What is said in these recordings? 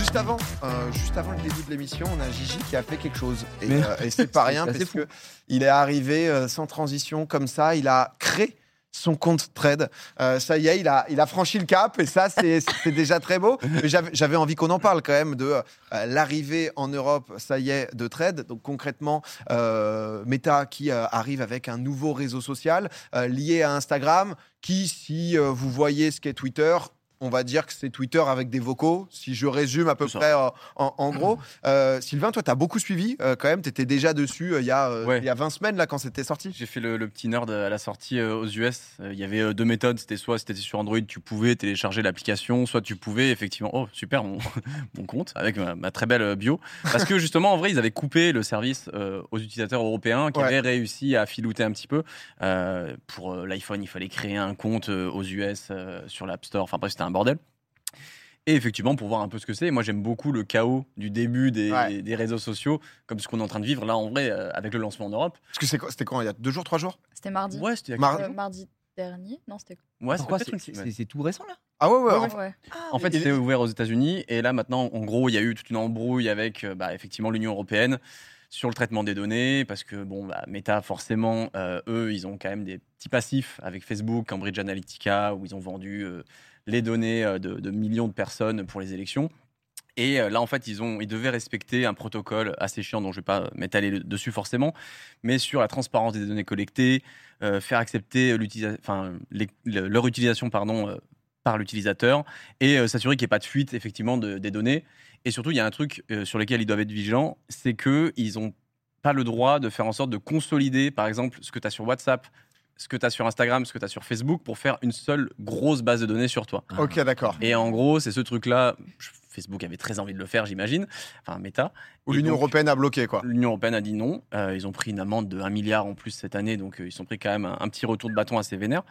Juste avant, euh, juste avant le début de l'émission, on a Gigi qui a fait quelque chose. Et, Mais- euh, et c'est pas rien parce que il est arrivé euh, sans transition comme ça. Il a créé son compte trade. Euh, ça y est, il a, il a franchi le cap et ça, c'est déjà très beau. J'avais envie qu'on en parle quand même de euh, l'arrivée en Europe, ça y est, de trade. Donc concrètement, euh, Meta qui arrive avec un nouveau réseau social lié à Instagram qui, si vous voyez ce qu'est Twitter, on va dire que c'est Twitter avec des vocaux, si je résume à peu près euh, en, en gros. Euh, Sylvain, toi, tu as beaucoup suivi euh, quand même, tu étais déjà dessus euh, il y, a, Ouais. il y a 20 semaines là, quand c'était sorti. J'ai fait le, le petit nerd à la sortie aux US. Il y avait deux méthodes. C'était soit si t'étais sur Android, tu pouvais télécharger l'application, soit tu pouvais effectivement. Oh, super, mon, mon compte avec ma, ma très belle bio. Parce que justement, en vrai, ils avaient coupé le service aux utilisateurs européens qui Ouais. avaient réussi à filouter un petit peu. Pour l'iPhone, il fallait créer un compte aux US sur l'App Store. Enfin, bref, c'était un bordel. Et effectivement, pour voir un peu ce que c'est, moi j'aime beaucoup le chaos du début des, Ouais. des réseaux sociaux, comme ce qu'on est en train de vivre là en vrai euh, avec le lancement en Europe. Parce que c'est quoi- c'était quand Il y a deux jours, trois jours? C'était mardi. Ouais, c'était Mar- Euh, mardi dernier Non, c'était. Ouais, c'est tout récent là? Ah ouais, ouais. Ouais, en- ouais. En fait, il- c'était ouvert aux États-Unis et là maintenant, en gros, il y a eu toute une embrouille avec euh, bah, effectivement l'Union européenne sur le traitement des données parce que bon, bah, Meta forcément, euh, eux, ils ont quand même des petits passifs avec Facebook, Cambridge Analytica, où ils ont vendu euh, les données euh, de, millions de personnes pour les élections. Et là, en fait, ils, ont, ils devaient respecter un protocole assez chiant, dont je ne vais pas m'étaler le- dessus forcément, mais sur la transparence des données collectées, faire accepter leur utilisation pardon, par l'utilisateur et euh, s'assurer qu'il n'y ait pas de fuite effectivement de- des données. Et surtout, il y a un truc euh, sur lequel ils doivent être vigilants, c'est qu'ils n'ont pas le droit de faire en sorte de consolider, par exemple, ce que tu as sur WhatsApp, ce que tu as sur Instagram, ce que tu as sur Facebook, pour faire une seule grosse base de données sur toi. Ok, d'accord. Et en gros, c'est ce truc-là. Facebook avait très envie de le faire, j'imagine. Enfin, Meta. Et l'Union européenne a bloqué, quoi. L'Union européenne a dit non. Euh, ils ont pris une amende de 1 milliard en plus cette année, donc euh, ils ont pris quand même un, un petit retour de bâton assez vénère.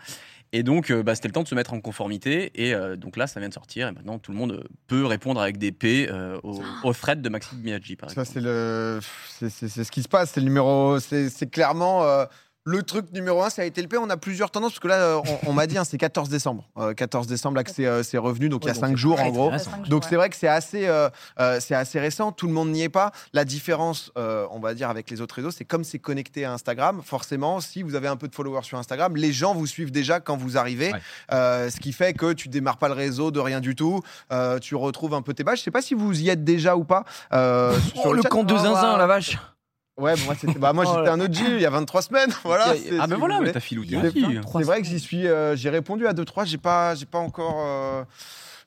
Et donc, euh, bah, c'était le temps de se mettre en conformité. Et euh, donc là, ça vient de sortir. Et maintenant, tout le monde peut répondre avec des P euh, aux, aux threads de Maxime Miyagi, par Ça, exemple. c'est le, c'est- c'est c'est ce qui se passe. C'est le numéro, c'est c'est clairement euh, le truc numéro un. Ça a été le P. On a plusieurs tendances parce que là, euh, on, on m'a dit, hein, c'est 14 décembre. Euh, 14 décembre, là que c'est euh, c'est revenu. Donc il y a Ouais, donc 5 c'est jours en gros. récent. Donc c'est vrai que c'est assez, euh, euh, c'est assez récent. Tout le monde n'y est pas. La différence, euh, on va dire, avec les autres réseaux, c'est comme c'est connecté à Instagram. Forcément, si vous avez un peu de followers sur Instagram, les gens vous suivent déjà quand vous arrivez. Ouais. Euh, ce qui fait que tu démarres pas le réseau de rien du tout. Euh, tu retrouves un peu tes pages. Je sais pas si vous y êtes déjà ou pas. euh, Oh, le compte de Oh, zinzin, la vache Ouais, bon, moi, c'était- bah, moi Oh j'étais un OG il y a 23 semaines. Voilà. C'est- Ah, si ben vous voilà, mais t'as filouté C'est vrai que j'y suis, euh, j'ai répondu à 2-3, j'ai pas, j'ai pas encore. euh,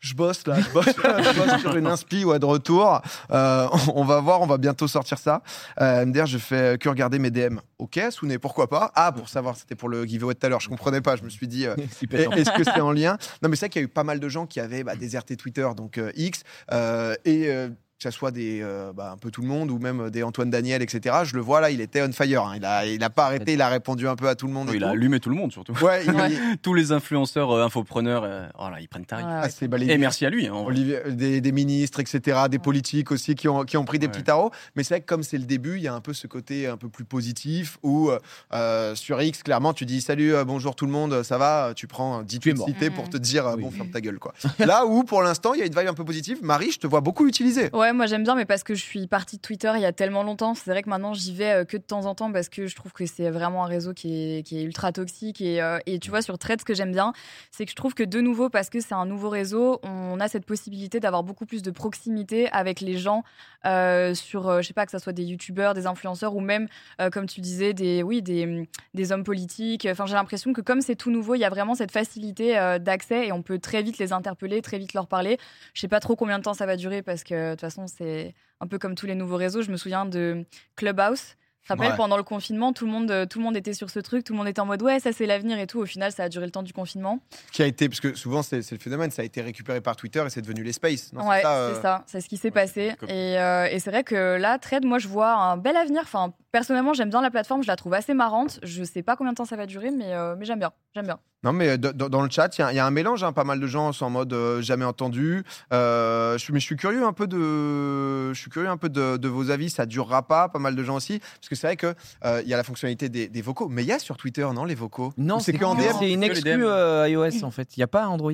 Je bosse là, je bosse, je bosse sur une inspi ou à de retour. Euh, on va voir, on va bientôt sortir ça. Euh, MDR, je fais que regarder mes DM. Ok, Souné, pourquoi pas? Ah, pour savoir, c'était pour le giveaway de tout à l'heure, je comprenais pas, je me suis dit. euh, Est-ce que c'est en lien? Non, mais c'est vrai qu'il y a eu pas mal de gens qui avaient bah, déserté Twitter, donc euh, X, euh, et euh, que ce soit des, euh, bah, un peu tout le monde ou même des Antoine Daniel, etc. Je le vois là, il était on fire. hein. Il a, il a pas arrêté, il a répondu un peu à tout le monde. et Il a allumé tout le monde, surtout. Ouais, il, Ouais. Tous les influenceurs euh, infopreneurs, euh, oh là, ils prennent tarif. Ouais, ah, c'est balayé. Et merci à lui. hein. Olivier- des, des ministres, etc., des politiques aussi qui ont, qui ont pris des Ouais. petits tarots. Mais c'est vrai que comme c'est le début, il y a un peu ce côté un peu plus positif où euh, sur X, clairement, tu dis salut, euh, bonjour tout le monde, ça va? Tu prends 10 Tu es tweets mort. cités pour te dire euh, Oui. bon, ferme ta gueule. quoi. Là où pour l'instant, il y a une vibe un peu positive. Marie, je te vois beaucoup utiliser. Ouais, moi j'aime bien, mais parce que je suis partie de Twitter il y a tellement longtemps. C'est vrai que maintenant j'y vais euh, que de temps en temps parce que je trouve que c'est vraiment un réseau qui est, qui est ultra toxique. Et, euh, et tu vois, sur Thread, ce que j'aime bien, c'est que je trouve que de nouveau, parce que c'est un nouveau réseau, on a cette possibilité d'avoir beaucoup plus de proximité avec les gens euh, sur, je sais pas, que ça soit des youtubeurs, des influenceurs ou même, comme tu disais, des, oui, des, des hommes politiques. Enfin, j'ai l'impression que comme c'est tout nouveau, il y a vraiment cette facilité d'accès et on peut très vite les interpeller, très vite leur parler. Je sais pas trop combien de temps ça va durer parce que de toute façon, c'est un peu comme tous les nouveaux réseaux. Je me souviens de Clubhouse. Rappelles, Ouais. pendant le confinement, tout le, monde, euh, tout le monde était sur ce truc, tout le monde était en mode ouais, ça c'est l'avenir et tout. Au final, ça a duré le temps du confinement. Qui a été, parce que souvent c'est le phénomène, ça a été récupéré par Twitter et c'est devenu les spaces. Non, ouais, c'est ça, euh, c'est ça, c'est ce qui s'est ouais, passé. Et, euh, et c'est vrai que là, Trade, moi je vois un bel avenir. Enfin, personnellement, j'aime bien la plateforme, je la trouve assez marrante. Je sais pas combien de temps ça va durer, mais, euh, mais j'aime bien. J'aime bien. Non, mais euh, d- d- dans le chat, il y a- il y, a un mélange. hein, pas mal de gens sont en mode euh, jamais entendu. Euh, je, suis- mais je suis curieux un peu de, je suis curieux un peu de, de vos avis. Ça durera pas. Pas mal de gens aussi, parce que c'est vrai que euh, il y a la fonctionnalité des, des vocaux, mais il y a sur Twitter, non, les vocaux? Non, Ou c'est que en DM. C'est une exclue euh, iOS en fait. Il n'y a pas Android.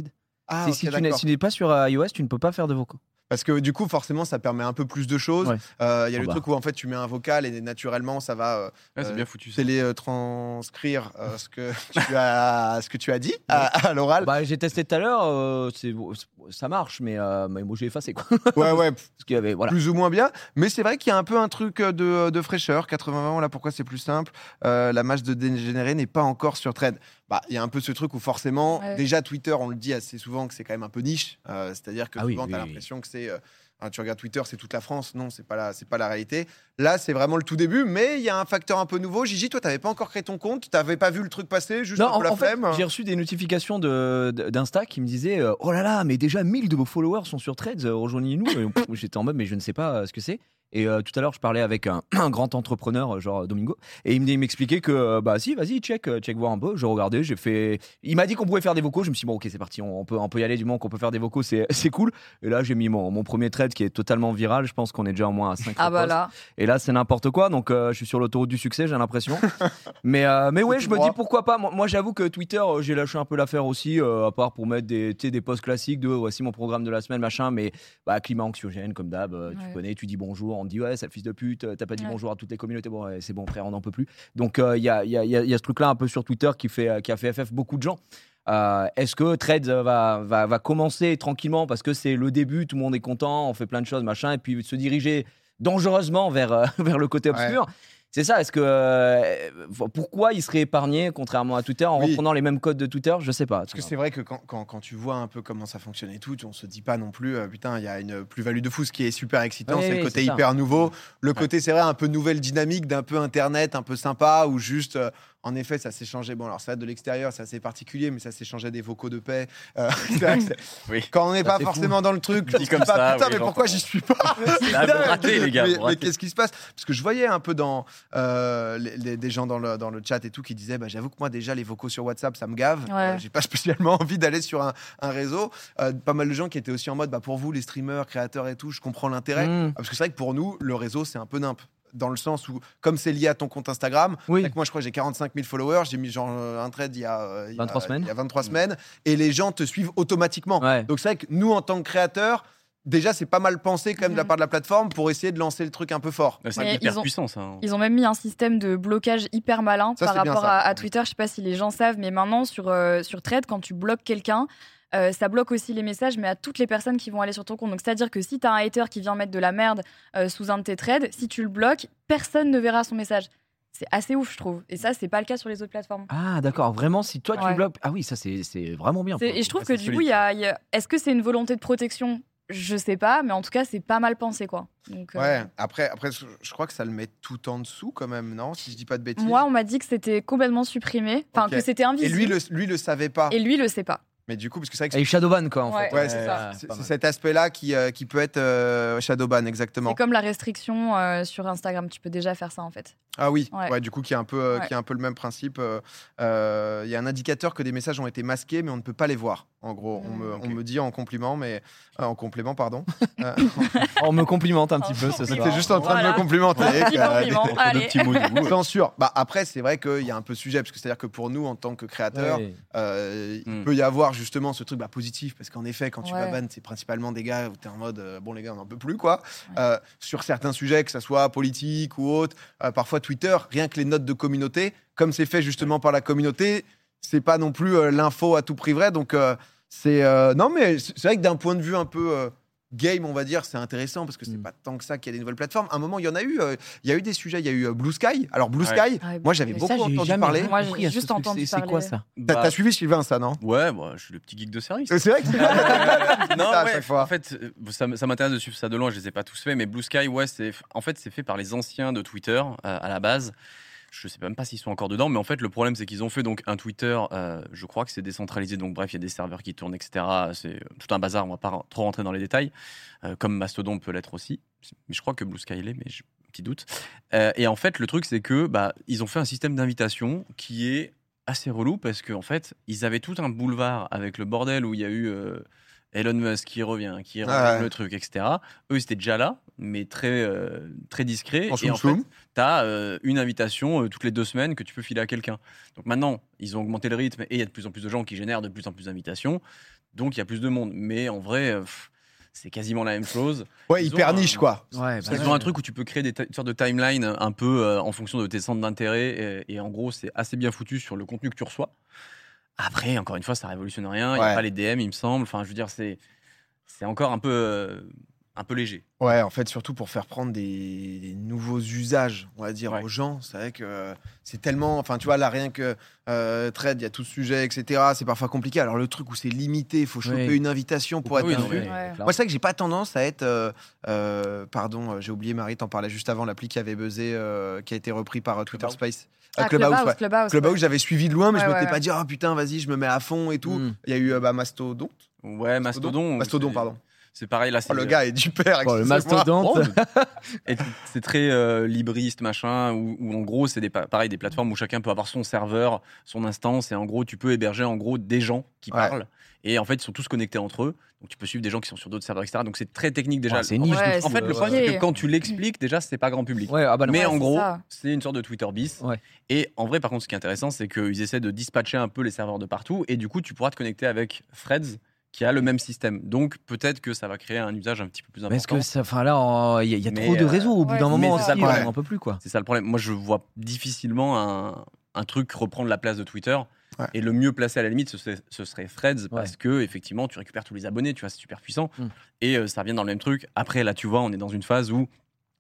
Ah, C'est si tu n'es pas sur iOS, tu ne peux pas faire de vocaux. Parce que du coup, forcément, ça permet un peu plus de choses. Ouais. Euh, Il y a Oh le bah. truc où en fait tu mets un vocal et naturellement ça va euh, Ouais, c'est Euh, bien foutu. ça. télétranscrire euh, ce, que tu as, ce que tu as dit à, à l'oral. Bah, j'ai testé tout à l'heure, euh, c'est- ça marche, mais, euh, mais moi j'ai effacé quoi. Ouais, ouais, Parce qu'il y avait, voilà. plus ou moins bien. Mais c'est vrai qu'il y a un peu un truc de, de fraîcheur. 80 voilà pourquoi c'est plus simple. Euh, la masse de dégénérés n'est pas encore sur Thread. Bah, il y a un peu ce truc où forcément, Ouais. déjà Twitter, on le dit assez souvent que c'est quand même un peu niche. Euh, C'est-à-dire que Ah souvent, oui, tu as oui. l'impression que c'est. Hein, tu regardes Twitter, c'est toute la France. Non, c'est pas la, c'est pas la réalité. Là, c'est vraiment le tout début, mais il y a un facteur un peu nouveau. Gigi, toi, t'avais pas encore créé ton compte, t'avais pas vu le truc passer, juste Non, en, la en fait, flemme. j'ai reçu des notifications de- d'Insta qui me disaient euh, Oh là là, mais déjà 1000 de vos followers sont sur Threads, rejoignez-nous. J'étais en mode, mais je ne sais pas euh, ce que c'est. Et euh, tout à l'heure, je parlais avec un, un grand entrepreneur, euh, genre Domingo, et il me- il m'expliquait que, euh, bah si, vas-y, check, check voir un peu. Je regardais, j'ai fait. Il m'a dit qu'on pouvait faire des vocaux. Je me suis dit, bon, ok, c'est parti, on, on peut, on peut y aller du moment qu'on peut faire des vocaux, c'est c'est cool. Et là, j'ai mis mon, mon premier thread qui est totalement viral. Je pense qu'on est déjà au moins à 5 Ah bah là. et là, c'est n'importe quoi. Donc, euh, je suis sur l'autoroute du succès, j'ai l'impression. mais, euh, mais ouais, je me dis pourquoi pas? Moi, moi, j'avoue que Twitter, j'ai lâché un peu l'affaire aussi, euh, à part pour mettre des, des posts classiques de voici mon programme de la semaine, machin. Mais bah, climat anxiogène, comme d'hab. Tu Ouais. connais, tu dis bonjour, on te dit ouais, sale fils de pute, euh, t'as pas dit Ouais. bonjour à toutes les communautés. Bon, ouais, c'est bon, frère, on n'en peut plus. Donc, euh, il y, a, il y, a, il y a- il y a ce truc-là un peu sur Twitter qui, fait, euh, qui a fait FF beaucoup de gens. Euh, Est-ce que Threads va, va, va commencer tranquillement parce que c'est le début, tout le monde est content, on fait plein de choses, machin, et puis se diriger dangereusement vers, euh, vers le côté Ouais. C'est ça, est-ce que. euh, pourquoi il serait épargné, contrairement à Twitter, en Oui. reprenant les mêmes codes de Twitter? Je sais pas. Parce que c'est vrai que quand, quand, quand tu vois un peu comment ça fonctionne et tout, on se dit pas non plus, euh, putain, il y a une plus-value de fou. Ce qui est super excitant, Oui, c'est oui, le côté ça. hyper nouveau. Le côté, c'est vrai, un peu nouvelle dynamique, d'un peu internet, un peu sympa, ou juste, euh, en effet, ça s'est changé. Bon, alors ça de l'extérieur, c'est assez particulier, mais ça s'est changé des vocaux de paix. Euh, c'est vrai que c'est- Oui. Quand on n'est pas forcément dans le truc, je dis comme pas, ça, putain, oui, mais pourquoi j'y suis pas? Là, vous ratez, les gars. mais, qu'est-ce qui se passe? Parce que je voyais un peu dans euh, les- les- des gens dans le, dans le chat et tout qui disaient bah, J'avoue que moi, déjà, les vocaux sur WhatsApp, ça me gave. Ouais. Euh, J'ai pas spécialement envie d'aller sur un, un réseau. Euh, pas mal de gens qui étaient aussi en mode bah, Pour vous, les streamers, créateurs et tout, je comprends l'intérêt. Mmh. Ah, Parce que c'est vrai que pour nous, le réseau, c'est un peu nimp. Dans le sens où, comme c'est lié à ton compte Instagram, Oui. moi je crois que j'ai 45 000 followers, j'ai mis genre euh, un trade il y a, euh, il y a- 23 semaines. il y a 23 semaines, et les gens te suivent automatiquement. Ouais. Donc c'est vrai que nous, en tant que créateurs, déjà c'est pas mal pensé quand même de la Mhm. part de la plateforme pour essayer de lancer le truc un peu fort. C'est hyper ils ont- puissant, ça. hein. Ils ont même mis un système de blocage hyper malin Ça, par rapport à, à Twitter. Je sais pas si les gens savent, mais maintenant sur, euh, sur Thread, quand tu bloques quelqu'un, euh, ça bloque aussi les messages, mais à toutes les personnes qui vont aller sur ton compte. Donc c'est-à-dire que si tu as un hater qui vient mettre de la merde euh, sous un de tes threads, si tu le bloques, personne ne verra son message. C'est assez ouf, je trouve. Et ça, c'est pas le cas sur les autres plateformes. Ah, d'accord. Vraiment, si toi tu Ouais. bloques. Ah oui, ça c'est c'est vraiment bien. Et je trouve que du coup, il y a, il y a- est-ce que c'est une volonté de protection Je sais pas, mais en tout cas, c'est pas mal pensé, quoi. Donc, euh, Ouais, après, après je crois que ça le met tout en dessous quand même, non Si je dis pas de bêtises? Moi, on m'a dit que c'était complètement supprimé, enfin que c'était et invisible. lui le, lui le savait pas? Et lui, le sait pas. Mais du coup, parce que c'est vrai que Et Shadowban, quoi, en Ouais, fait. Ouais, c'est ça. c'est cet aspect-là qui, euh, qui peut être euh, Shadowban, exactement. C'est comme la restriction euh, sur Instagram. Tu peux déjà faire ça, en fait. Ah oui, ouais. Ouais. du coup, qui est un peu, euh, Ouais. qui est un peu le même principe. euh, euh, Il y a un indicateur que des messages ont été masqués, mais on ne peut pas les voir. En gros, on, Mm, me, ok. on me dit en compliment, mais euh, en complément, pardon. Euh, On me complimente un petit peu ce soir. Juste en train de me complimenter. Petit compliment. Bien sûr. Bah, après, c'est vrai qu'il y a un peu sujet, parce que c'est-à-dire que pour nous, en tant que créateurs, Ouais. euh, il Mm. peut y avoir justement ce truc bah, positif, parce qu'en effet, quand tu Ouais. vas ban, c'est principalement des gars où tu es en mode euh, bon, les gars, on n'en peut plus, quoi. Ouais. Euh, sur certains sujets, que ce soit politique ou autre, euh, parfois Twitter, rien que les notes de communauté, comme c'est fait justement par la communauté, c'est pas non plus l'info à tout prix vrai. Donc, c'est. non, mais c'est c'est vrai que d'un point de vue un peu. Game, on va dire, c'est intéressant parce que c'est Mm. pas tant que ça qu'il y a des nouvelles plateformes. À un moment, il y en a eu. euh, Il y a eu des sujets. Il y a eu euh, Blue Sky. Alors Blue Ouais. Sky, Ouais, moi j'avais beaucoup ça, entendu parler. Moi, j'ai ce juste entendu C'est- C'est quoi parler. ça T'as Bah, t'as suivi Sylvain ça, non? Ouais, bah, je suis le petit geek de service. C'est vrai que c'est non, à ouais, chaque fois. en fait, euh, ça, ça m'intéresse de suivre ça de loin. Je les ai pas tous faits, mais Blue Sky, ouais, c'est en fait c'est fait par les anciens de Twitter euh, à la base. Je sais même pas s'ils sont encore dedans, mais en fait le problème c'est qu'ils ont fait donc un Twitter. euh, je crois que c'est décentralisé, donc bref, il y a des serveurs qui tournent, etc. C'est euh, tout un bazar. On va pas trop rentrer dans les détails, euh, comme Mastodon peut l'être aussi. Mais je crois que Blue Sky l'est, mais j'ai un petit doute. Euh, et en fait, le truc c'est que bah ils ont fait un système d'invitation qui est assez relou parce qu'en en fait ils avaient tout un boulevard avec le bordel où il y a eu Elon Musk qui revient, qui revient Ouais. le truc, etc. Eux, ils étaient déjà là, mais très, euh, très discret. En et en fait, tu as une invitation euh, toutes les deux semaines que tu peux filer à quelqu'un. Donc maintenant, ils ont augmenté le rythme et il y a de plus en plus de gens qui génèrent de plus en plus d'invitations. Donc il y a plus de monde. Mais en vrai, euh, c'est quasiment la même chose. Ouais, Ils hyper niche, quoi. Ouais, Ils ont un truc où tu peux créer des ta- une sorte de timeline un peu euh, en fonction de tes centres d'intérêt. Et, et en gros, c'est assez bien foutu sur le contenu que tu reçois. Après, encore une fois, ça révolutionne rien. Il n'y Ouais. a pas les DM, il me semble. Enfin, je veux dire, c'est c'est encore un peu, euh, un peu léger. Ouais, en fait, surtout pour faire prendre des, des nouveaux usages, on va dire, Ouais. aux gens. C'est vrai que euh, c'est tellement. Enfin, tu vois, là, rien que euh, trade, il y a tout ce sujet, etc. C'est parfois compliqué. Alors, le truc où c'est limité, il faut choper Oui. une invitation pour Ah être oui, mais- Ouais. Moi, c'est vrai que j'ai pas tendance à être. euh, euh, pardon, euh, j'ai oublié, Marie, t'en parlais juste avant, l'appli qui avait buzzé, euh, qui a été repris par euh, Twitter Clubhouse. Space. Ah, Clubhouse, Clubhouse, ouais. Clubhouse, Clubhouse, ouais. j'avais suivi de loin, mais je m'étais ouais, pas ouais. dit, ah putain, vas-y, je me mets à fond et tout. Mm. Il y a eu bah, Mastodon. Ouais, Mastodon. Mastodon, c'est- pardon. C'est pareil, là, Oh, le gars est du père. Oh, le mastodonte. T- c'est très euh, libriste, machin, où, où en gros, c'est des, pa- pareil, des plateformes où chacun peut avoir son serveur, son instance, et en gros, tu peux héberger en gros des gens qui Ouais. parlent. Et en fait, ils sont tous connectés entre eux. Donc, tu peux suivre des gens qui sont sur d'autres serveurs, etc. Donc, c'est très technique déjà. Ouais, c'est niche En fait, le problème, c'est que quand tu l'expliques, déjà, c'est pas grand public. Ouais, ah bah non. Mais Ouais, en gros, c'est une sorte de Twitter bis. Ouais. Et en vrai, par contre, ce qui est intéressant, c'est qu'ils essaient de dispatcher un peu les serveurs de partout. Et du coup, tu pourras te connecter avec Threads, qui a le même système. Donc, peut-être que ça va créer un usage un petit peu plus Mais est-ce important. que ça, enfin là, il y, a- y a Mais, trop de euh, réseaux au bout ouais, d'un moment C'est ça le on problème. en peut plus quoi. C'est ça le problème. Moi, je vois difficilement un, un truc reprendre la place de Twitter. Ouais. Et le mieux placé à la limite, ce serait, ce serait Threads, parce que effectivement, tu récupères tous les abonnés, tu vois, c'est super puissant. Mm. Et euh, ça revient dans le même truc. Après, là, tu vois, on est dans une phase où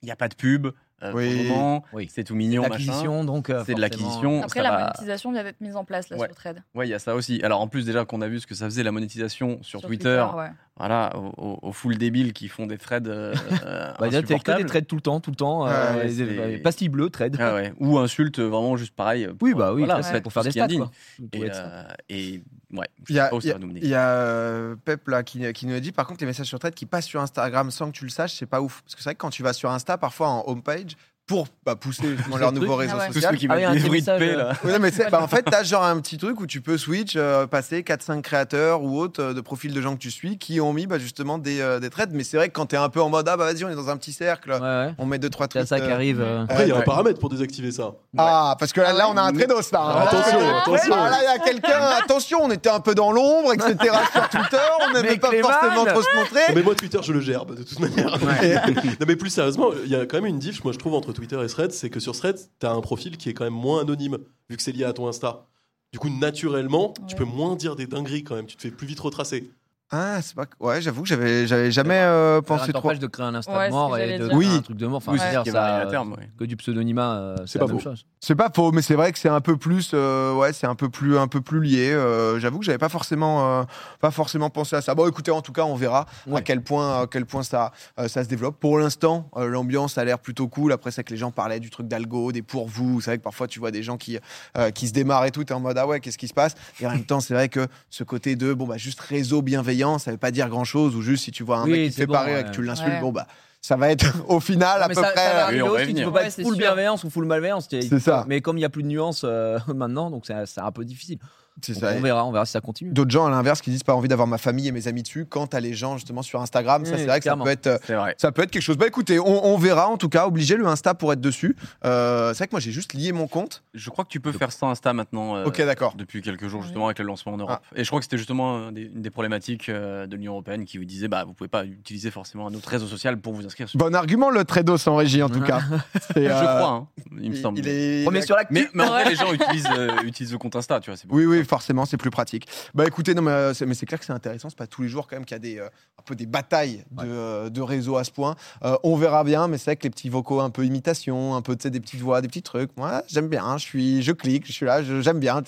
il n'y a pas de pub. Euh, Oui. Oui. c'est tout mignon, machin. L'acquisition donc. euh, C'est de l'acquisition. Après, la va- monétisation vient d'être mise en place là Ouais. sur Trade. Ouais, il y a ça aussi. Alors en plus déjà qu'on a vu ce que ça faisait la monétisation sur, Sur Twitter, ouais. Voilà, aux au, au full débiles qui font des threads euh, euh, Bah, des trades tout le temps, tout le temps. Ouais, euh, ouais, euh, Pastilles bleues, trade. Ah ouais. Ou insultes vraiment juste pareil. Oui, bah oui, voilà, ouais. pour faire des stats. quoi. Et, euh, et ouais, Il y a, y a- va nous mener. il y a, euh, Pep là, qui, qui nous dit par contre les messages sur Thread qui passent sur Instagram sans que tu le saches, c'est pas ouf. Parce que c'est vrai que quand tu vas sur Insta, parfois en homepage, pour bah, pousser justement leur le nouveau réseau Ah ouais. Social. qui Ah oui, de paix euh, là. Oui, non, mais c'est- bah, en fait, tu as genre un petit truc où tu peux switch, euh, passer 4-5 créateurs ou autres euh, de profils de gens que tu suis qui ont mis bah, justement des, euh, des trades. Mais c'est vrai que quand tu es un peu en mode, ah bah vas-y, on est dans un petit cercle, Ouais, ouais. on met 2-3 C'est trucs. ça qui euh, arrive. euh. Après, il y a un paramètre pour désactiver ça. Ah, parce que là, là, on a un trados là. hein. Attention, Là, attention. Ah, là, il y a quelqu'un, attention, on était un peu dans l'ombre, etc. sur Twitter, on n'aimait pas Clément forcément trop se Non, montrer. mais moi, Twitter, je le gère de toute manière. non, mais plus sérieusement, il y a quand même une diff, moi, je trouve, entre Twitter et Threads, c'est que sur Threads, tu as un profil qui est quand même moins anonyme, vu que c'est lié à ton Insta. Du coup, naturellement, tu peux moins dire des dingueries quand même, tu te fais plus vite retracer. Ah, c'est pas. Ouais, j'avoue que j'avais, j'avais jamais euh, pensé trop. t'empêche de créer un Insta Ouais, de c'est mort et de dire. créer Oui. un truc de mort. Enfin, Oui, c'est ça, à terme. ouais. que du pseudonymat, euh, c'est pas la même faux. chose. C'est pas faux, mais c'est vrai que c'est un peu plus, euh, ouais, c'est un peu plus, un peu plus lié. euh, J'avoue que j'avais pas forcément, euh, pas forcément pensé à ça. Bon, écoutez, en tout cas, on verra à quel point, à quel point ça, euh, ça se développe. Pour l'instant, euh, l'ambiance a l'air plutôt cool. Après, c'est que les gens parlaient du truc d'algo, des pour vous. C'est vrai que parfois, tu vois des gens qui, euh, qui se démarrent et tout, t'es en mode ah ouais, qu'est-ce qui se passe? Et en même temps, c'est vrai que ce côté de bon bah juste réseau bienveillant, ça veut pas dire grand chose. Ou juste si tu vois un Oui, mec qui te fait bon, pas rire et ouais. que tu l'insultes, Ouais. bon bah ça va être au final à mais peu ça, près. ça va arriver Oui, on va y aussi, tu peux pas Ouais, être c'est full sûr. bienveillance ou full malveillance. C'est ça. Mais comme il y a plus de nuances euh, maintenant, donc c'est c'est un peu difficile. Ça. on verra, on verra si ça continue. D'autres gens à l'inverse qui disent pas envie d'avoir ma famille et mes amis dessus. Quand t'as les gens justement sur Instagram, ça Oui, c'est vrai que ça peut être, euh, vrai. ça peut être quelque chose. Bah écoutez, on, on verra en tout cas. Obligé le Insta pour être dessus. Euh, c'est vrai que moi j'ai juste lié mon compte. Je crois que tu peux faire sans Insta maintenant. euh, ok d'accord. Depuis quelques jours, justement, avec le lancement en Europe. Et je crois que c'était justement des- une des problématiques de l'Union Européenne qui vous disait bah, vous pouvez pas utiliser forcément un autre réseau social pour vous inscrire. Sur... Bon argument le Trados en régie en tout cas. Je crois, hein, il me semble. il est- Premier sur l'actu. Mais, mais en vrai, les gens utilisent, euh, utilisent le compte Insta, tu vois. Oui, oui. Forcément, c'est plus pratique. Bah écoutez, non, mais, euh, c'est, mais c'est clair que c'est intéressant. C'est pas tous les jours quand même qu'il y a des, euh, un peu des batailles de, euh, de réseaux à ce point. Euh, on verra bien, mais c'est vrai que les petits vocaux, un peu imitation, un peu des petites voix, des petits trucs. Moi, j'aime bien. Je suis, je clique, je suis là, j'aime bien.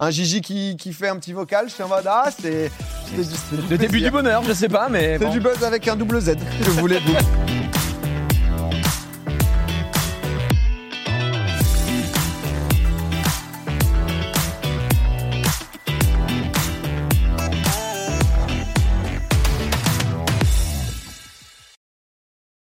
Un Gigi qui, qui fait un petit vocal, je suis en mode ah, c'est, Le début du bonheur, je sais pas, mais C'est bon. du buzz avec un double Z. Je voulais vous.